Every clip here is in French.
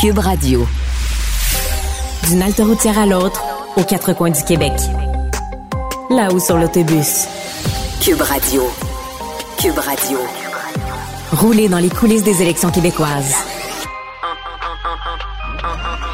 Cube Radio. D'une halte routière à l'autre, aux quatre coins du Québec. Là-haut sur l'autobus. Cube Radio. Cube Radio. Rouler dans les coulisses des élections québécoises.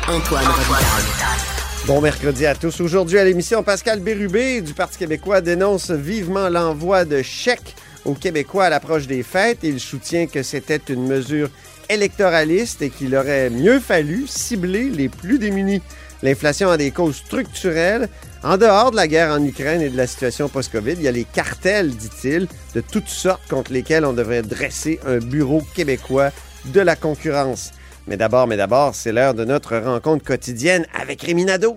Antoine Robitaille. Bon mercredi à tous. Aujourd'hui à l'émission, Pascal Bérubé du Parti québécois dénonce vivement l'envoi de chèques aux Québécois à l'approche des fêtes. Il soutient que c'était une mesure électoraliste et qu'il aurait mieux fallu cibler les plus démunis. L'inflation a des causes structurelles. En dehors de la guerre en Ukraine et de la situation post-Covid, il y a les cartels, dit-il, de toutes sortes contre lesquels on devrait dresser un bureau québécois de la concurrence. Mais d'abord, mais d'abord, c'est l'heure de notre rencontre quotidienne avec Réminado.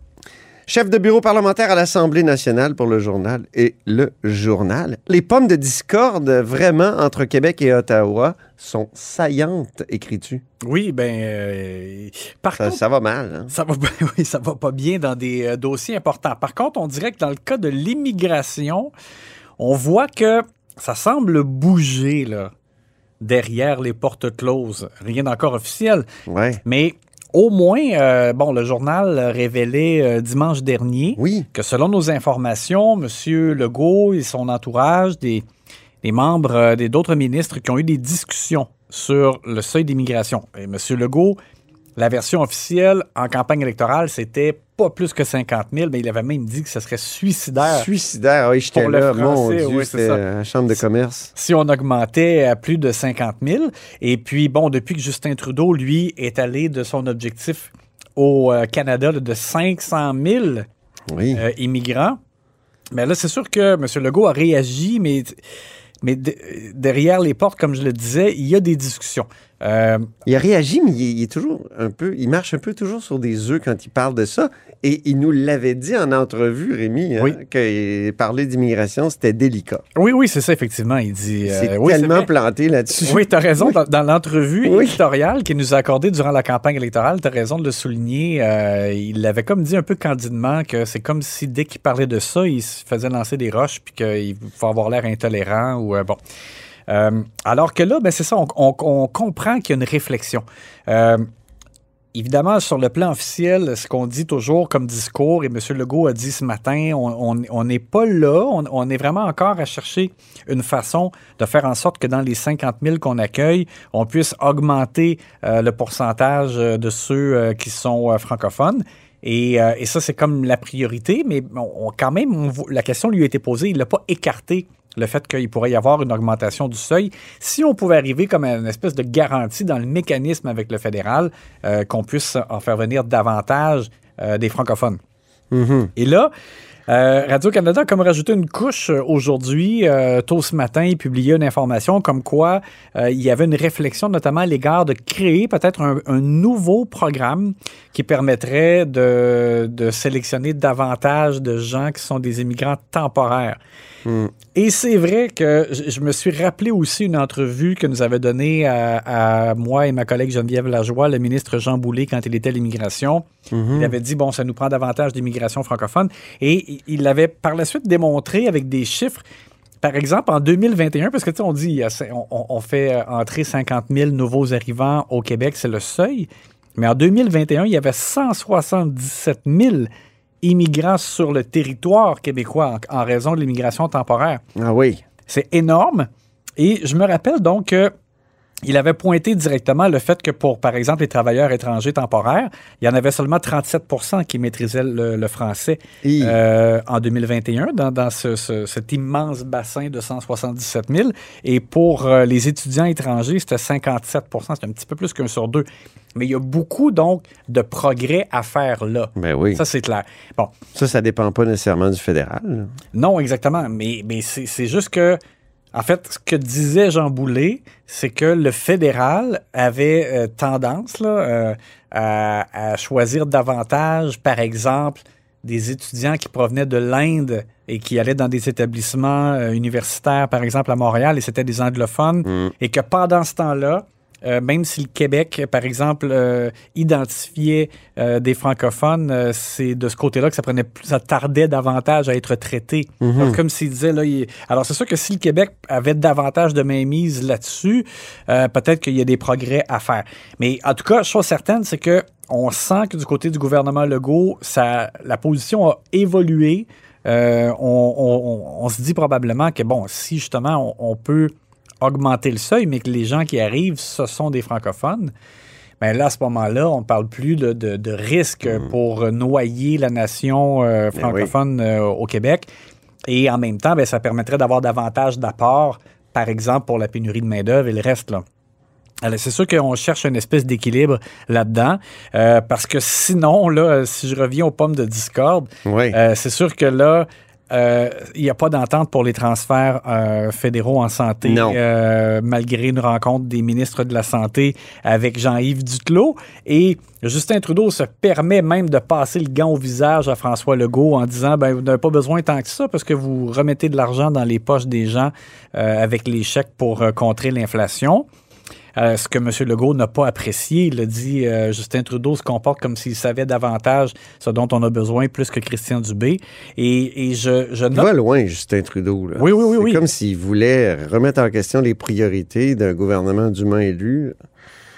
Chef de bureau parlementaire à l'Assemblée nationale pour le journal et le journal. Les pommes de discorde, vraiment, entre Québec et Ottawa, sont saillantes, écris-tu? Oui, ben, euh, par Ça, contre, ça va mal, hein? ça va, oui, ça va pas bien dans des euh, dossiers importants. Par contre, on dirait que dans le cas de l'immigration, on voit que ça semble bouger là, derrière les portes closes. Rien d'encore officiel. Ouais. Mais au moins, euh, bon, le journal révélait euh, dimanche dernier Oui. que selon nos informations, M. Legault et son entourage, des, des membres euh, des d'autres ministres qui ont eu des discussions sur le seuil d'immigration. Et M. Legault, la version officielle en campagne électorale, c'était pas plus que 50 000, mais il avait même dit que ce serait suicidaire Suicidaire, oui, j'étais Pour le là, mon français, Dieu, oui, c'est c'était la Chambre de commerce. si on augmentait à plus de 50 000. Et puis, bon, depuis que Justin Trudeau, lui, est allé de son objectif au euh, Canada de 500 000 Oui. euh, immigrants, mais là, c'est sûr que M. Legault a réagi, mais, mais de- derrière les portes, comme je le disais, il y a des discussions. Euh, Il a réagi, mais il est toujours un peu, il marche un peu toujours sur des œufs quand il parle de ça. Et il nous l'avait dit en entrevue, Rémi, hein, Oui. que parler d'immigration, c'était délicat. oui, oui, c'est ça, effectivement. Il dit. euh, c'est oui, tellement planté là-dessus. Oui, tu as raison. Dans, dans l'entrevue éditoriale qu'il nous a accordée durant la campagne électorale, tu as raison de le souligner. euh, il avait comme dit un peu candidement que c'est comme si dès qu'il parlait de ça, il se faisait lancer des roches puis qu'il faut avoir l'air intolérant ou euh, bon. Alors que là, ben, c'est ça, on, on- on comprend qu'il y a une réflexion. Évidemment, sur le plan officiel, ce qu'on dit toujours comme discours, et M. Legault a dit ce matin, on n'est pas là, on, est vraiment encore à chercher une façon de faire en sorte que dans les 50 000 qu'on accueille, on puisse augmenter euh, le pourcentage euh, de ceux euh, qui sont francophones. Et, ça, c'est comme la priorité, mais quand même, la question lui a été posée, il n'a pas écarté le fait qu'il pourrait y avoir une augmentation du seuil. Si on pouvait arriver comme à une espèce de garantie dans le mécanisme avec le fédéral, euh, qu'on puisse en faire venir davantage euh, des francophones. Mhm. Et là, Euh, Radio-Canada a comme rajouté une couche euh, aujourd'hui. Euh, tôt ce matin, il publiait une information comme quoi euh, il y avait une réflexion notamment à l'égard de créer peut-être un, un nouveau programme qui permettrait de, de sélectionner davantage de gens qui sont des immigrants temporaires. Hmm. Et c'est vrai que je, me suis rappelé aussi une entrevue que nous avait donnée à, à moi et ma collègue Geneviève Lajoie, le ministre Jean Boulet, quand il était à l'immigration. Il avait dit, bon, ça nous prend davantage d'immigration francophone. Et il- l'avait par la suite démontré avec des chiffres. Par exemple, en 2021, parce que tu sais, on dit, a- on, fait euh, entrer 50 000 nouveaux arrivants au Québec, c'est le seuil. Mais en 2021, il y avait 177 000 immigrants sur le territoire québécois en, en raison de l'immigration temporaire. Ah oui. C'est énorme. Et je me rappelle donc que il avait pointé directement le fait que pour, par exemple, les travailleurs étrangers temporaires, il y en avait seulement 37% qui maîtrisaient le, le français euh, en 2021 dans, dans ce- ce- cet immense bassin de 177 000. Et pour euh, les étudiants étrangers, c'était 57% C'est un petit peu plus qu'un sur deux. Mais il y a beaucoup, donc, de progrès à faire là. Ben oui. Ça, c'est clair. Bon, Ça, ça dépend pas nécessairement du fédéral. non, exactement. Mais, c'est juste que, en fait, ce que disait Jean Boulet, c'est que le fédéral avait euh, tendance là, euh, à, à choisir davantage, par exemple, des étudiants qui provenaient de l'Inde et qui allaient dans des établissements euh, universitaires, par exemple à Montréal, et c'était des anglophones, et que pendant ce temps-là, euh, même si le Québec, par exemple, euh, identifiait euh, des francophones, c'est de ce côté-là que ça prenait plus, ça tardait davantage à être traité. Donc, comme s'il disait là, il- alors c'est sûr que si le Québec avait davantage de mainmise là-dessus, peut-être qu'il y a des progrès à faire. Mais en tout cas, chose certaine, c'est que on sent que du côté du gouvernement Legault, ça, la position a évolué. Euh, on, on- on- on se dit probablement que bon, si justement on peut augmenter le seuil, mais que les gens qui arrivent, ce sont des francophones, ben là, à ce moment-là, on ne parle plus de, de, de risque pour noyer la nation euh, Ben francophone euh, au Québec. Et en même temps, ben, ça permettrait d'avoir davantage d'apports, par exemple, pour la pénurie de main-d'œuvre et le reste. Là. Alors, c'est sûr qu'on cherche une espèce d'équilibre là-dedans, euh, parce que sinon, là, si je reviens aux pommes de discorde, Oui. euh, c'est sûr que là, euh, il n'y a pas d'entente pour les transferts euh, fédéraux en santé, Non. euh, malgré une rencontre des ministres de la Santé avec Jean-Yves Duclos. Et Justin Trudeau se permet même de passer le gant au visage à François Legault en disant ben, vous n'avez pas besoin tant que ça parce que vous remettez de l'argent dans les poches des gens avec les chèques pour contrer l'inflation. Euh, ce que M. Legault n'a pas apprécié. Il a dit euh, Justin Trudeau se comporte comme s'il savait davantage ce dont on a besoin plus que Christian Dubé. Et, et je, je Il note. va loin, Justin Trudeau. là. Oui, oui, oui, C'est oui. comme s'il voulait remettre en question les priorités d'un gouvernement dûment élu.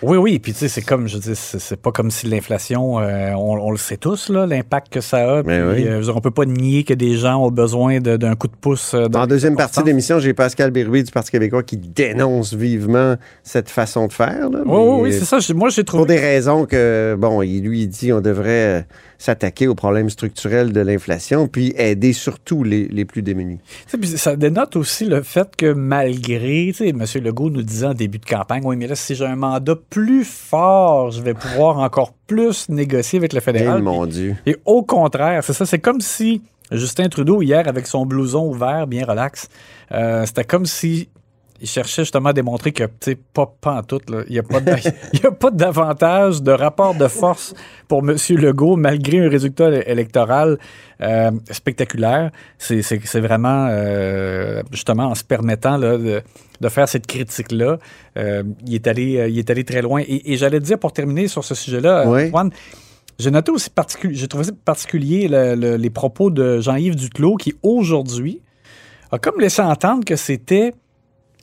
Oui, oui. Puis, tu sais, c'est comme, je dis, c'est pas comme si l'inflation, euh, on, on le sait tous, là, l'impact que ça a. Mais Puis, oui. euh, on peut pas nier que des gens ont besoin d'un coup de pouce. euh, Dans la deuxième partie de l'émission, j'ai Pascal Bérubé du Parti québécois qui dénonce vivement cette façon de faire. là. Oui, oui, oui, c'est ça. Moi, j'ai Pour trouvé. des raisons que, bon, il lui il dit on devrait s'attaquer aux problèmes structurels de l'inflation, puis aider surtout les, les plus démunis. Ça dénote aussi le fait que malgré, tu sais, M. Legault nous disait en début de campagne, oui, mais là, si j'ai un mandat plus fort, je vais pouvoir encore plus négocier avec le Eh, fédéral. mon Dieu. Et au contraire, c'est ça, c'est comme si Justin Trudeau, hier, avec son blouson ouvert, bien relax, euh, c'était comme si il cherchait justement à démontrer que, tu sais, pas, tout, là, il n'y a a pas d'avantage de rapport de force pour M. Legault, malgré un résultat électoral euh, spectaculaire. C'est vraiment, euh, justement, en se permettant là, de, de faire cette critique-là, euh, il, est allé, il est allé très loin. Et, et j'allais dire, pour terminer sur ce sujet-là, Oui. Antoine, j'ai noté aussi particulier, j'ai trouvé particulier le- le- les propos de Jean-Yves Duclos qui aujourd'hui a comme laissé entendre que c'était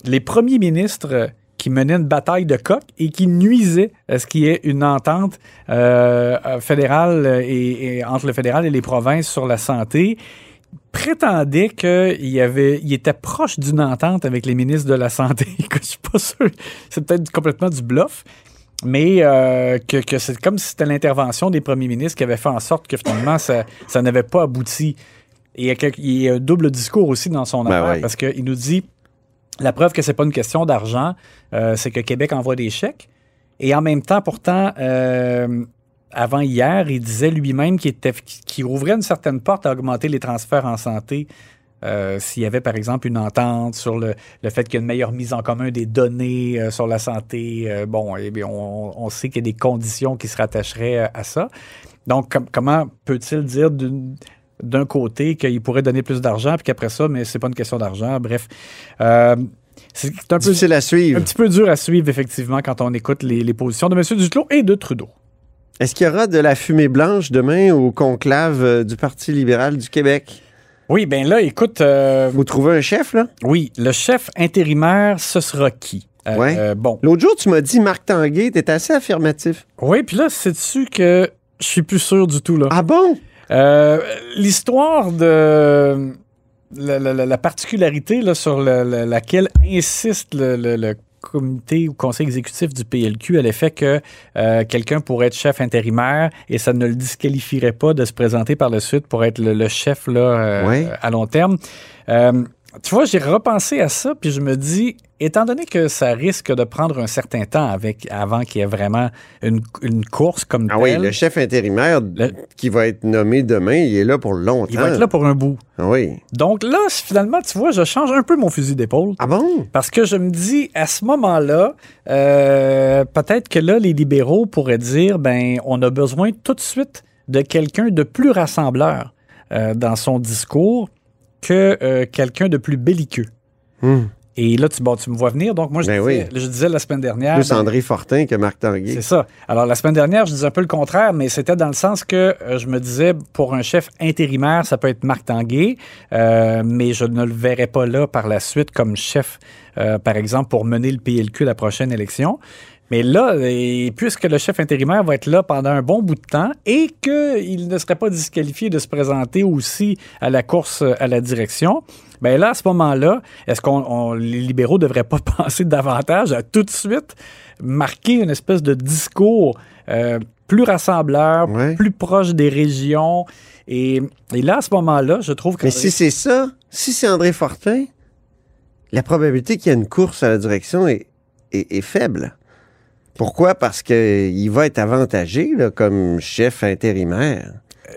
les premiers ministres qui menaient une bataille de coq et qui nuisaient à ce qu'il y ait une entente euh, euh, fédérale et, et entre le fédéral et les provinces sur la santé prétendait qu'il y avait, il était proche d'une entente avec les ministres de la Santé. Écoute, je suis pas sûr. C'est peut-être complètement du bluff. Mais euh, que, que c'est comme si c'était l'intervention des premiers ministres qui avait fait en sorte que finalement, ça, ça n'avait pas abouti. Et il y, a quelque- il y a un double discours aussi dans son Ben affaire oui. parce qu'il nous dit la preuve que c'est pas une question d'argent, euh, c'est que Québec envoie des chèques. Et en même temps, pourtant, euh, avant hier, il disait lui-même qu'il ouvrait une certaine porte à augmenter les transferts en santé. euh, S'il y avait, par exemple, une entente sur le, fait qu'il y a une meilleure mise en commun des données sur la santé, bon, eh bien, on, sait qu'il y a des conditions qui se rattacheraient à ça. Donc, com- comment peut-il dire d'un côté qu'il pourrait donner plus d'argent, puis qu'après ça, mais c'est pas une question d'argent. Bref, euh, c'est un peu Difficile à suivre. un petit peu dur à suivre, effectivement, quand on écoute les, les positions de M. Duclos et de Trudeau. Est-ce qu'il y aura de la fumée blanche demain au conclave euh, du Parti libéral du Québec? Oui, ben là, écoute, euh, Vous trouvez un chef, là? oui, le chef intérimaire, ce sera qui? Euh, Ouais. euh, bon, L'autre jour, tu m'as dit Marc Tanguay, t'es assez affirmatif. oui, puis là, c'est-tu que je suis plus sûr du tout, là? Ah bon? Euh, L'histoire de la, la- la- la particularité là, sur le- laquelle insiste le, le- le comité ou conseil exécutif du PLQ à l'effet que euh, quelqu'un pourrait être chef intérimaire et ça ne le disqualifierait pas de se présenter par la suite pour être le, le chef là, euh, à long terme. Euh, tu vois, j'ai repensé à ça, puis je me dis, étant donné que ça risque de prendre un certain temps avec, avant qu'il y ait vraiment une, une course comme Ah oui, telle, le chef intérimaire Le- qui va être nommé demain, il est là pour longtemps. il va être là pour un bout. Ah oui. Donc là, finalement, tu vois, je change un peu mon fusil d'épaule. Ah bon? Parce que je me dis, à ce moment-là, euh, peut-être que là, les libéraux pourraient dire, ben, on a besoin tout de suite de quelqu'un de plus rassembleur euh, dans son discours que euh, quelqu'un de plus belliqueux. Hmm. Et là, tu, bon, tu me vois venir. Donc, moi, je, Ben disais, oui. je disais la semaine dernière. Plus ben, André Fortin que Marc Tanguay. c'est ça. Alors, la semaine dernière, je disais un peu le contraire, mais c'était dans le sens que euh, je me disais, pour un chef intérimaire, ça peut être Marc Tanguay, euh, mais je ne le verrai pas là par la suite comme chef, euh, par exemple, pour mener le PLQ la prochaine élection. Mais là, et puisque le chef intérimaire va être là pendant un bon bout de temps et qu'il ne serait pas disqualifié de se présenter aussi à la course à la direction, ben là, à ce moment-là, est-ce qu'on on- les libéraux ne devraient pas penser davantage à tout de suite marquer une espèce de discours euh, plus rassembleur, Ouais. plus proche des régions? Et, et là, à ce moment-là, je trouve que... Mais si c'est ça, si c'est André Fortin, la probabilité qu'il y ait une course à la direction est, est- est faible. Pourquoi? Parce qu'il va être avantagé là, comme chef intérimaire.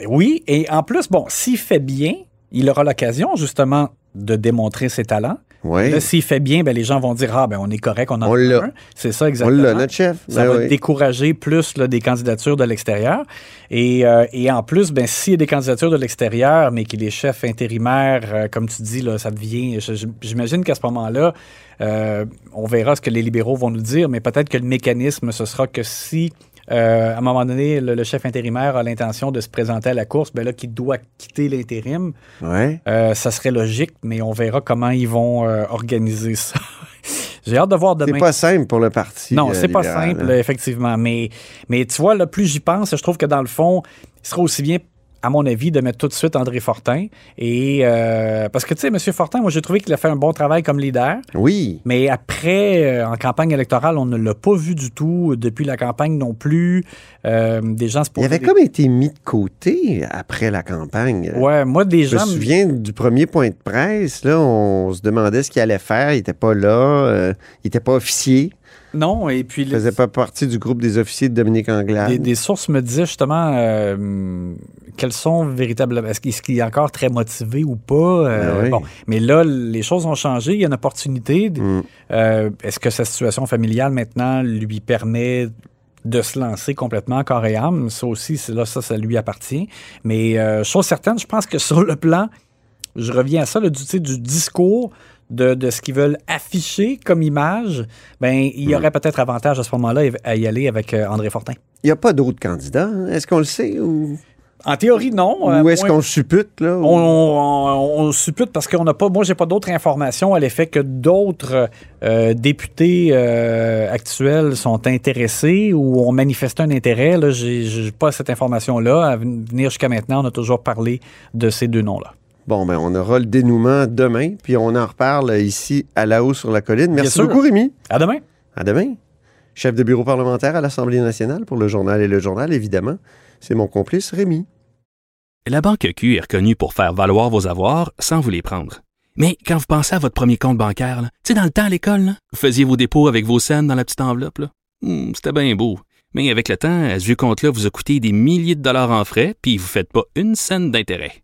Oui, et en plus, bon, s'il fait bien, il aura l'occasion justement de démontrer ses talents. Oui. Là, s'il fait bien, ben, les gens vont dire Ah, ben, on est correct, on en On a un. C'est ça, On exactement. l'a, notre chef. Ça Ben va oui. décourager plus là, des candidatures de l'extérieur. Et, euh, et en plus, ben, s'il y a des candidatures de l'extérieur, mais qu'il est chef intérimaire, euh, comme tu dis, là, ça devient. J'imagine qu'à ce moment-là, euh, on verra ce que les libéraux vont nous dire, mais peut-être que le mécanisme, ce sera que si. Euh, à un moment donné, le, le chef intérimaire a l'intention de se présenter à la course, ben là, qu'il doit quitter l'intérim, Ouais. euh, ça serait logique, mais on verra comment ils vont euh, organiser ça. J'ai hâte de voir demain. C'est pas simple pour le parti. Non, c'est pas simple, hein. effectivement. Mais, mais tu vois, là, plus j'y pense, je trouve que dans le fond, il serait aussi bien, à mon avis, de mettre tout de suite André Fortin. Et euh, parce que, tu sais, M. Fortin, moi, j'ai trouvé qu'il a fait un bon travail comme leader. Oui. Mais après, euh, en campagne électorale, on ne l'a pas vu du tout. Depuis la campagne non plus. Euh, des gens se Il avait des- comme été mis de côté après la campagne. Ouais, moi, des Je me souviens du premier point de presse, là, on se demandait ce qu'il allait faire. Il était pas là, il était pas officier, Non, et puis. il faisait pas partie du groupe des officiers de Dominique Anglade. Des, des sources me disaient justement euh, quels sont véritablement. Est-ce qu'il est encore très motivé ou pas? Euh, Ben oui. bon. Mais là, les choses ont changé. Il y a une opportunité. Mm. Euh, Est-ce que sa situation familiale maintenant lui permet de se lancer complètement corps et âme? Ça aussi, là, ça, ça lui appartient. Mais chose certaine, je pense que sur le plan, je reviens à ça, là, du, tu sais, du discours. De, de ce qu'ils veulent afficher comme image, ben il y Mm. aurait peut-être avantage à ce moment-là à y aller avec euh, André Fortin. Il n'y a pas d'autres candidats. hein? Est-ce qu'on le sait ou, En théorie, non. Euh, ou est-ce qu'on suppute, là? ou- on, on- on suppute parce qu'on n'a pas. Moi, j'ai pas d'autres informations à l'effet que d'autres euh, députés euh, actuels sont intéressés ou ont manifesté un intérêt. Là, j'ai, pas cette information-là. À ven- venir jusqu'à maintenant, on a toujours parlé de ces deux noms-là. Bon, ben, on aura le dénouement demain, puis on en reparle ici à la haut sur la colline. Merci beaucoup, Rémi. À demain. À demain. Chef de bureau parlementaire à l'Assemblée nationale pour le journal et le journal, évidemment. C'est mon complice, Rémi. La Banque Q est reconnue pour faire valoir vos avoirs sans vous les prendre. Mais quand vous pensez à votre premier compte bancaire, là, tu sais, dans le temps à l'école, là, vous faisiez vos dépôts avec vos scènes dans la petite enveloppe, là. Hmm, c'était bien beau. Mais avec le temps, à ce compte-là vous a coûté des milliers de dollars en frais, puis vous ne faites pas une scène d'intérêt.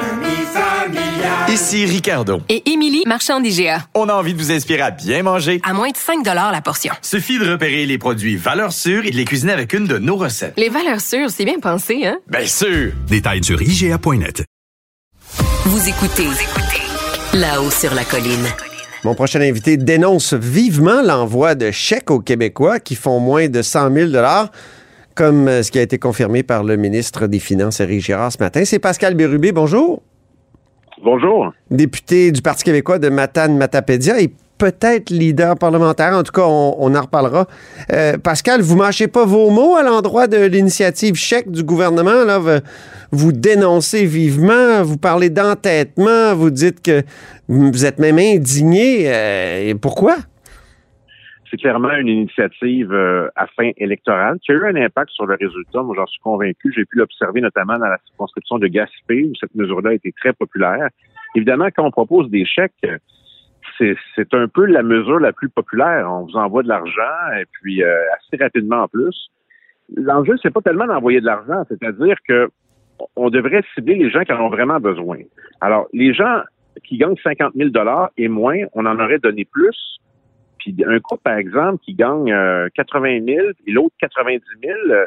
Ici Ricardo. Et Émilie, marchand d'IGA. On a envie de vous inspirer à bien manger. À moins de 5 la portion. Suffit de repérer les produits valeurs sûres et de les cuisiner avec une de nos recettes. Les valeurs sûres, c'est bien pensé, hein? Bien sûr! Détails sur IGA.net. Vous écoutez là-haut sur la colline. Mon prochain invité dénonce vivement l'envoi de chèques aux Québécois qui font moins de 100 000 comme euh, ce qui a été confirmé par le ministre des Finances, Éric Girard, ce matin. C'est Pascal Bérubé. Bonjour. Bonjour. Député du Parti québécois de Matane-Matapédia et peut-être leader parlementaire. En tout cas, on, en reparlera. Euh, Pascal, vous mâchez pas vos mots à l'endroit de l'initiative chèque du gouvernement. Là, vous dénoncez vivement, vous parlez d'entêtement, vous dites que vous êtes même indigné. Euh, et pourquoi? C'est clairement une initiative euh, à fin électorale qui a eu un impact sur le résultat. Moi, j'en suis convaincu. J'ai pu l'observer notamment dans la circonscription de Gaspé, où cette mesure-là a été très populaire. Évidemment, quand on propose des chèques, c'est un peu la mesure la plus populaire. On vous envoie de l'argent et puis euh, assez rapidement en plus. L'enjeu, c'est pas tellement d'envoyer de l'argent, c'est-à-dire que on devrait cibler les gens qui en ont vraiment besoin. Alors, les gens qui gagnent 50 000 et moins, on en aurait donné plus puis un couple, par exemple, qui gagne 80 euh, 000 et l'autre 90 000, euh,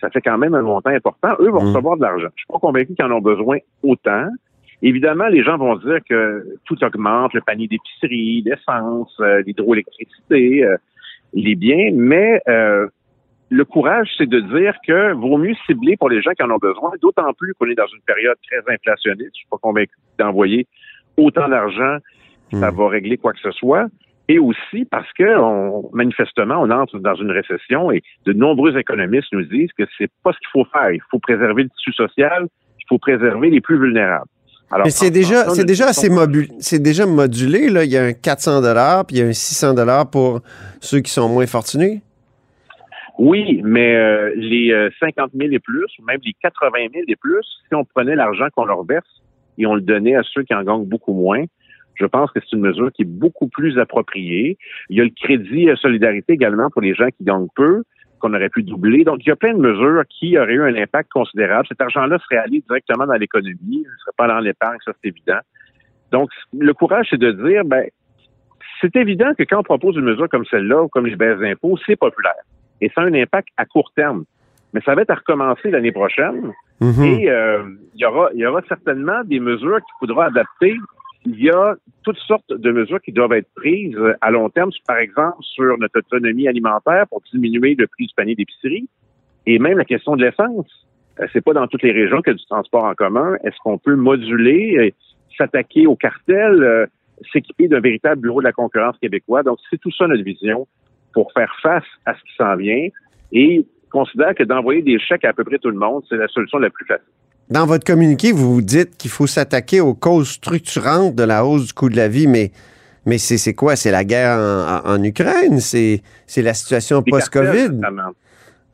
ça fait quand même un montant important. Eux vont mmh. recevoir de l'argent. Je suis pas convaincu qu'ils en ont besoin autant. Évidemment, les gens vont dire que tout augmente, le panier d'épicerie, l'essence, euh, l'hydroélectricité, les biens, mais le courage, c'est de dire que vaut mieux cibler pour les gens qui en ont besoin, d'autant plus qu'on est dans une période très inflationniste. Je suis pas convaincu d'envoyer autant d'argent, ça mmh. va régler quoi que ce soit et aussi parce que on, manifestement, on entre dans une récession et de nombreux économistes nous disent que c'est pas ce qu'il faut faire. Il faut préserver le tissu social, il faut préserver les plus vulnérables. Alors, Mais c'est déjà, c'est déjà assez mobile, c'est déjà modulé là. Il y a un 400 dollars puis il y a un 600 dollars pour ceux qui sont moins fortunés. Oui, mais euh, les 50 euh, 000 et plus, ou même les 80 000 et plus, si on prenait l'argent qu'on leur verse et on le donnait à ceux qui en gagnent beaucoup moins, je pense que c'est une mesure qui est beaucoup plus appropriée. Il y a le crédit à solidarité également pour les gens qui gagnent peu, qu'on aurait pu doubler. Donc, il y a plein de mesures qui auraient eu un impact considérable. Cet argent-là serait allé directement dans l'économie, il ne serait pas dans l'épargne, ça c'est évident. Donc, le courage, c'est de dire, ben, c'est évident que quand on propose une mesure comme celle-là, ou comme les baisses d'impôts, c'est populaire. Et ça a un impact à court terme. Mais ça va être à recommencer l'année prochaine. Mm-hmm. Et euh, il, y aura, il y aura certainement des mesures qu'il faudra adapter il y a toutes sortes de mesures qui doivent être prises à long terme, par exemple sur notre autonomie alimentaire pour diminuer le prix du panier d'épicerie et même la question de l'essence. Euh, c'est pas dans toutes les régions qu'il y a du transport en commun. Est-ce qu'on peut moduler, s'attaquer au cartel, euh, s'équiper d'un véritable bureau de la concurrence québécois? Donc, c'est tout ça notre vision pour faire face à ce qui s'en vient et considère que d'envoyer des chèques à, à peu près tout le monde, c'est la solution la plus facile. Dans votre communiqué, vous dites qu'il faut s'attaquer aux causes structurantes de la hausse du coût de la vie, mais, mais c'est quoi? C'est la guerre en, Ukraine? C'est la situation post-COVID?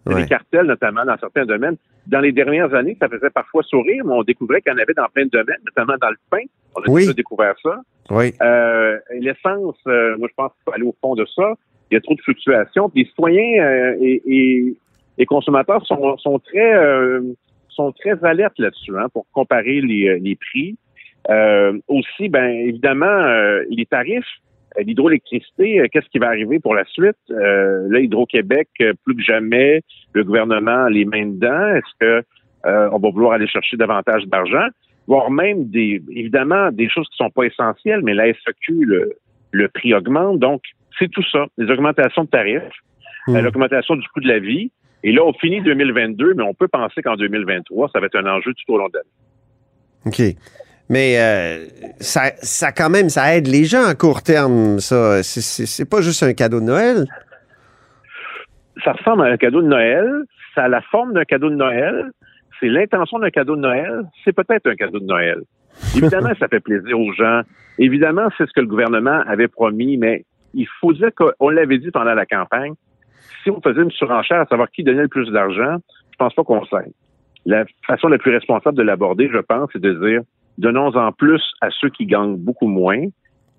Les cartels, notamment, dans certains domaines. Dans les dernières années, ça faisait parfois sourire, mais on découvrait qu'il y en avait dans plein de domaines, notamment dans le pain. On a déjà découvert ça. Oui. Euh, L'essence, euh, moi, je pense qu'il faut aller au fond de ça. Il y a trop de fluctuations. Les citoyens euh, et, et, consommateurs sont, sont très sont très alertes là-dessus hein, pour comparer les, euh, les prix. Euh, aussi, ben évidemment, euh, les tarifs, l'hydroélectricité, qu'est-ce qui va arriver pour la suite? là, Hydro-Québec, plus que jamais, le gouvernement les mains dedans. Est-ce que on va vouloir aller chercher davantage d'argent? Voire même des, évidemment, des choses qui sont pas essentielles, mais la SAQ, le, le prix augmente. Donc, c'est tout ça. Les augmentations de tarifs, mmh. l'augmentation du coût de la vie, Et là, on finit 2022, mais on peut penser qu'en 2023, ça va être un enjeu tout au long de l'année. OK. Mais euh, ça, ça, quand même, ça aide les gens à court terme, ça. C'est pas juste un cadeau de Noël. Ça ressemble à un cadeau de Noël. Ça a la forme d'un cadeau de Noël. C'est l'intention d'un cadeau de Noël. C'est peut-être un cadeau de Noël. Évidemment, ça fait plaisir aux gens. Évidemment, c'est ce que le gouvernement avait promis, mais il faut dire qu'on l'avait dit pendant la campagne. Si on faisait une surenchère à savoir qui donnait le plus d'argent, je pense pas qu'on sait. La façon la plus responsable de l'aborder, je pense, c'est de dire donnons-en plus à ceux qui gagnent beaucoup moins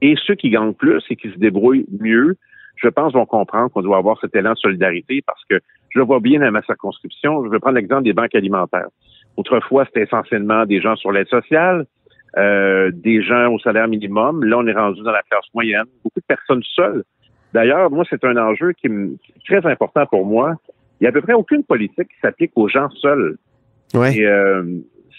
et ceux qui gagnent plus et qui se débrouillent mieux, je pense, vont comprendre qu'on doit avoir cet élan de solidarité parce que je vois bien dans ma circonscription. Je vais prendre l'exemple des banques alimentaires. Autrefois, c'était essentiellement des gens sur l'aide sociale, euh, des gens au salaire minimum. Là, on est rendu dans la classe moyenne. Beaucoup de personnes seules. D'ailleurs, moi, c'est un enjeu qui, est très important pour moi. Il n'y a à peu près aucune politique qui s'applique aux gens seuls. Ouais. Et, euh,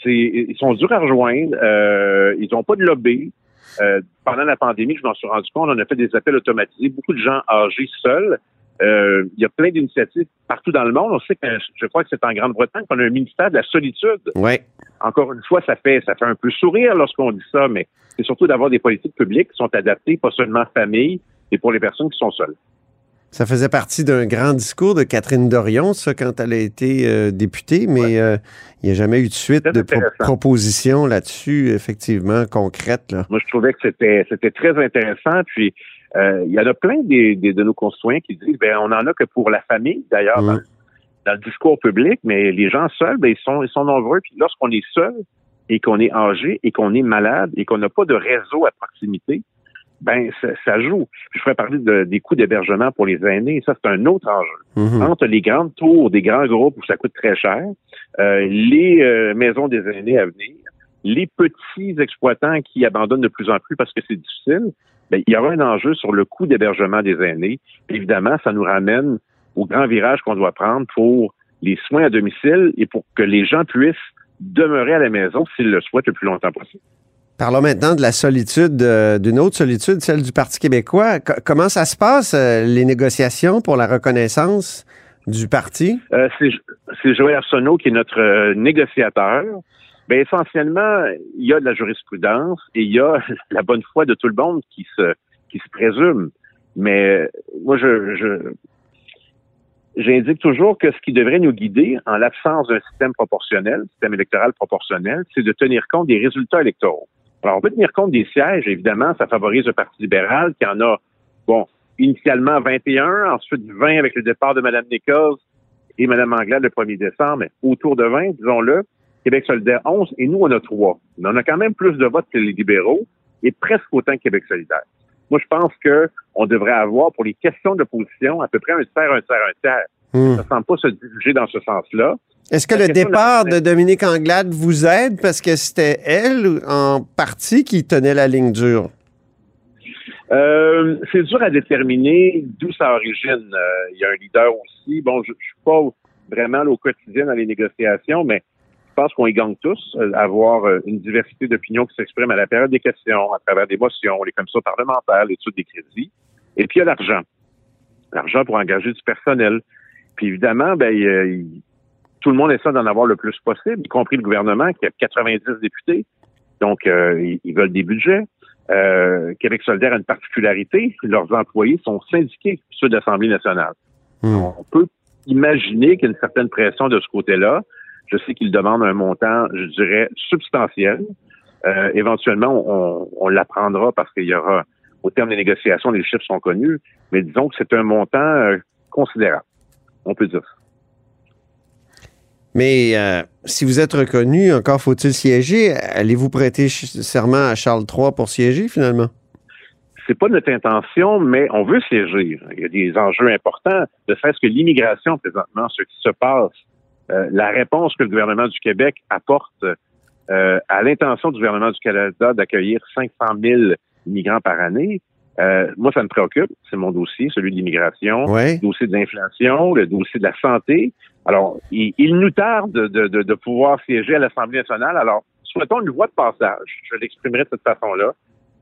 ils sont durs à rejoindre. Euh, ils n'ont pas de lobby. Euh, pendant la pandémie, je m'en suis rendu compte, on a fait des appels automatisés. Beaucoup de gens âgés seuls. Euh, il y a plein d'initiatives partout dans le monde. On sait que je crois que c'est en Grande-Bretagne qu'on a un ministère de la solitude. Ouais. Encore une fois, ça fait ça fait un peu sourire lorsqu'on dit ça, mais c'est surtout d'avoir des politiques publiques qui sont adaptées, pas seulement famille, et pour les personnes qui sont seules. Ça faisait partie d'un grand discours de Catherine Dorion, ça, quand elle a été euh, députée, mais euh, il n'y a jamais eu de suite de propositions là-dessus, effectivement, concrètes. Là. Moi, je trouvais que c'était c'était très intéressant. Puis, euh, il y en a plein des, de nos concitoyens qui disent, ben, on en a que pour la famille, d'ailleurs, dans, le discours public, mais les gens seuls, ben, ils sont, ils sont nombreux. Puis, lorsqu'on est seul et qu'on est âgé et qu'on est malade et qu'on n'a pas de réseau à proximité, ben ça, joue. Je ferais parler des coûts d'hébergement pour les aînés. Ça, c'est un autre enjeu. Mhm. Entre les grandes tours des grands groupes où ça coûte très cher, euh, les euh, maisons des aînés à venir, les petits exploitants qui abandonnent de plus en plus parce que c'est difficile, ben, il y aura un enjeu sur le coût d'hébergement des aînés. Évidemment, ça nous ramène au grand virage qu'on doit prendre pour les soins à domicile et pour que les gens puissent demeurer à la maison s'ils le souhaitent le plus longtemps possible. Parlons maintenant de la solitude, euh, d'une autre solitude, celle du Parti québécois. comment ça se passe, euh, les négociations pour la reconnaissance du parti? Euh, c'est Joël Arsenault qui est notre négociateur. Ben, essentiellement, il y a de la jurisprudence et il y a la bonne foi de tout le monde qui se, qui se présume. Mais moi, je j'indique toujours que ce qui devrait nous guider, en l'absence d'un système proportionnel, système électoral proportionnel, c'est de tenir compte des résultats électoraux. Alors, on peut tenir compte des sièges, évidemment, ça favorise le Parti libéral qui en a, bon, initialement 21, ensuite 20 avec le départ de Mme Nichols et Mme Anglade le 1er décembre, mais autour de 20, disons-le, Québec solidaire 11, et nous, on a 3. Mais on a quand même plus de votes que les libéraux et presque autant que Québec solidaire. Moi, je pense que on devrait avoir, pour les questions d'opposition, à peu près un tiers, un tiers, un tiers. Ça ne semble pas se diriger dans ce sens-là. Est-ce que le départ de Dominique Anglade vous aide parce que c'était elle, en partie, qui tenait la ligne dure? Euh, c'est dur à déterminer d'où ça origine. Euh, il y a un leader aussi. Bon, je, ne suis pas vraiment au quotidien dans les négociations, mais je pense qu'on y gagne tous, euh, avoir une diversité d'opinions qui s'exprime à la période des questions, à travers des motions, les commissions parlementaires, l'étude des crédits. Et puis, il y a l'argent. L'argent pour engager du personnel. Puis évidemment, ben, il, tout le monde essaie d'en avoir le plus possible, y compris le gouvernement qui a 90 députés. Donc, euh, ils, veulent des budgets. Euh, Québec solidaire a une particularité, leurs employés sont syndiqués, ceux de l'Assemblée nationale. Hmm. On peut imaginer qu'il y a une certaine pression de ce côté-là. Je sais qu'ils demandent un montant, je dirais, substantiel. Euh, éventuellement, on, on l'apprendra parce qu'il y aura, au terme des négociations, les chiffres sont connus, mais disons que c'est un montant considérable. On peut dire ça. Mais euh, si vous êtes reconnu, encore faut-il siéger. Allez-vous prêter serment à Charles III pour siéger finalement? C'est pas notre intention, mais on veut siéger. Il y a des enjeux importants, de fait que l'immigration présentement, ce qui se passe, euh, la réponse que le gouvernement du Québec apporte euh, à l'intention du gouvernement du Canada d'accueillir 500 000 immigrants par année, moi, ça me préoccupe. C'est mon dossier, celui de l'immigration, le dossier de l'inflation, le dossier de la santé. Alors, il, nous tarde de, de, pouvoir siéger à l'Assemblée nationale. Alors, souhaitons une voie de passage, je l'exprimerai de cette façon-là,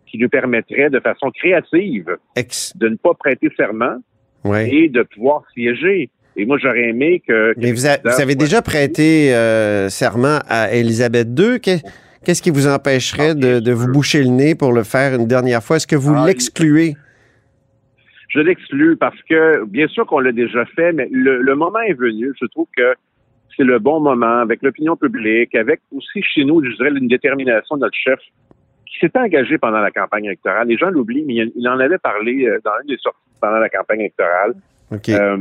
qui nous permettrait de façon créative de ne pas prêter serment et de pouvoir siéger. Et moi, j'aurais aimé que... Mais vous, vous avez déjà prêté euh, serment à Élisabeth II. Qu'est-ce qui vous empêcherait de, de, vous boucher le nez pour le faire une dernière fois? Est-ce que vous Ah, l'excluez? Je l'exclus parce que, bien sûr qu'on l'a déjà fait, mais le, le moment est venu. Je trouve que c'est le bon moment avec l'opinion publique, avec aussi chez nous, je dirais, une détermination de notre chef qui s'était engagé pendant la campagne électorale. Les gens l'oublient, mais il, en avait parlé euh, dans une des sorties pendant la campagne électorale. Euh,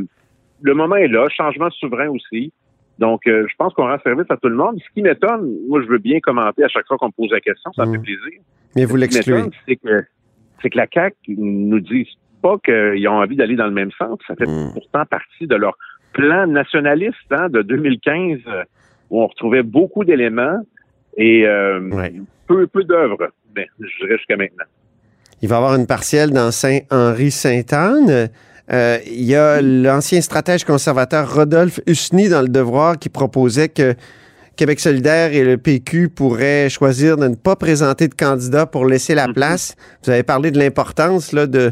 le moment est là, changement souverain aussi. Donc, euh, je pense qu'on rend service à tout le monde. Ce qui m'étonne, moi, je veux bien commenter à chaque fois qu'on me pose la question, ça me fait plaisir. Mais vous Ce qui l'excluez. m'étonne, C'est que, c'est que la CAQ nous dit pas qu'ils ont envie d'aller dans le même sens. Ça fait Mm. pourtant partie de leur plan nationaliste hein, de 2015, euh, où on retrouvait beaucoup d'éléments et euh, Ouais. peu, peu d'œuvres, ben, je dirais jusqu'à maintenant. Il va y avoir une partielle dans Saint-Henri-Sainte-Anne. Euh, il y a l'ancien stratège conservateur Rodolphe Husny dans Le Devoir qui proposait que Québec solidaire et le PQ pourraient choisir de ne pas présenter de candidat pour laisser la Mhm. place. Vous avez parlé de l'importance là, de,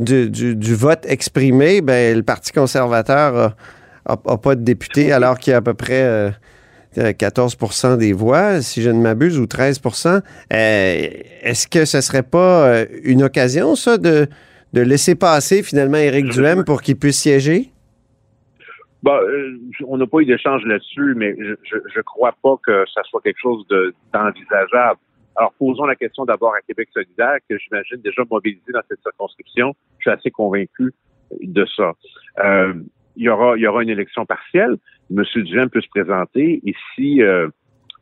du, du- du vote exprimé. Ben, le Parti conservateur n'a pas de député alors qu'il y a à peu près euh, euh, 14% des voix, si je ne m'abuse, ou 13% Euh, Est-ce que ce serait pas euh, une occasion, ça, de, de laisser passer finalement Éric Duhem pour qu'il puisse siéger? Bon, euh, on n'a pas eu d'échange là-dessus, mais je, je crois pas que ça soit quelque chose de- d'envisageable. Alors, posons la question d'abord à Québec solidaire, que j'imagine déjà mobilisé dans cette circonscription. Je suis assez convaincu de ça. Euh, il y aura, il y aura une élection partielle. Monsieur Duhem peut se présenter et si euh,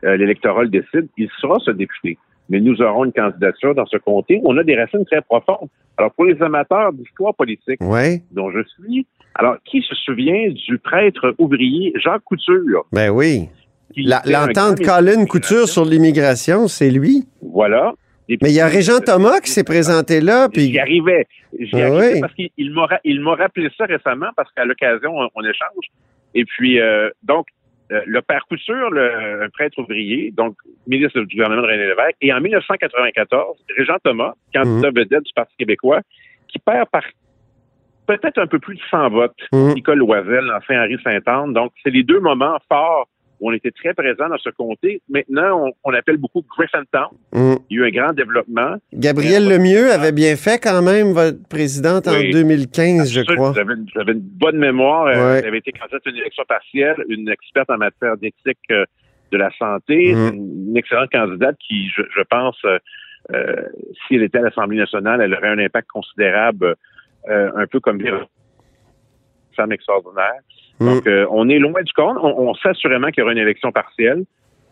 euh, l'électorat le décide, il sera ce député. Mais nous aurons une candidature dans ce comté où on a des racines très profondes. Alors, pour les amateurs d'histoire politique, dont je suis. Alors, qui se souvient du prêtre ouvrier Jacques Couture? Ben oui. L'entente Colin Couture sur l'immigration, c'est lui. Voilà. Mais il y a Régent Thomas qui s'est présenté là, J'y puis arrivais. J'y Ah arrivais oui. parce qu'il il m'a ra- il m'a rappelé ça récemment parce qu'à l'occasion, on, on échange. Et puis, euh, donc, euh, le père Couture, le, un prêtre ouvrier, donc ministre du gouvernement de René Lévesque, et en 1994, Régent Thomas, candidat vedette du Parti québécois, qui perd par peut-être un peu plus de 100 votes. Mhm. Nicole Loisel, l'ancien Henri Saint-Anne. Donc, c'est les deux moments forts on était très présents dans ce comté. Maintenant, on, on appelle beaucoup Griffintown. hum, Il y a eu un grand développement. Gabriel Lemieux avait bien fait quand même, votre présidente en Oui. 2015, je crois. Vous avez, une- une bonne mémoire. Euh, Ouais. Elle avait été candidate à une élection partielle, une experte en matière d'éthique euh, de la santé, Mhm. une, excellente candidate qui, je, je pense, euh, euh, si elle était à l'Assemblée nationale, elle aurait un impact considérable, euh, un peu comme une femme extraordinaire. Donc, euh, on est loin du compte. On, on sait assurément qu'il y aura une élection partielle.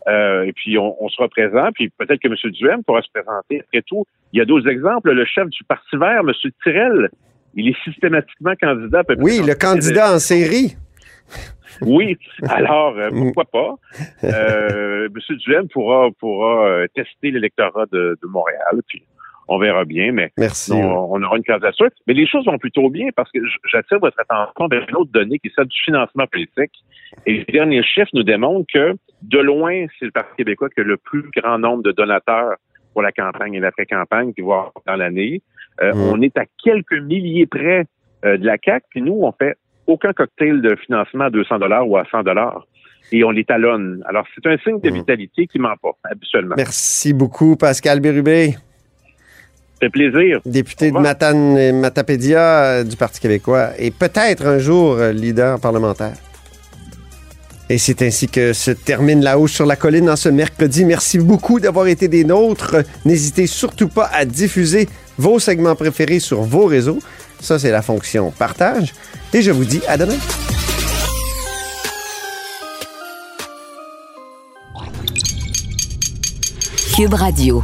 Euh, et puis, on, on sera présent. Puis, peut-être que M. Duhem pourra se présenter. Après tout, il y a d'autres exemples. Le chef du Parti vert, M. Tirel, il est systématiquement candidat. à peu près Oui, le candidat en série. oui, alors euh, Mm. pourquoi pas? Euh, M. Duhem pourra, pourra tester l'électorat de, de Montréal, puis on verra bien, mais Merci. on, on aura une candidature. Mais les choses vont plutôt bien parce que j'attire votre attention vers une autre donnée qui est celle du financement politique. Et les derniers chiffres nous démontrent que, de loin, c'est le Parti québécois qui a le plus grand nombre de donateurs pour la campagne et l'après-campagne qui va dans l'année. Euh, Mm. On est à quelques milliers près euh, de la CAC, puis nous, on fait aucun cocktail de financement à 200 dollars ou à 100 dollars. Et on les talonne. Alors, c'est un signe de Mm. vitalité qui ment pas, habituellement. Merci beaucoup, Pascal Bérubé, fait plaisir. député de euh, Matapédia euh, du Parti québécois et peut-être un jour euh, leader parlementaire. Et c'est ainsi que se termine la hausse sur la colline en ce mercredi. Merci beaucoup d'avoir été des nôtres. N'hésitez surtout pas à diffuser vos segments préférés sur vos réseaux. Ça, c'est la fonction partage. Et je vous dis à demain. Cube Radio.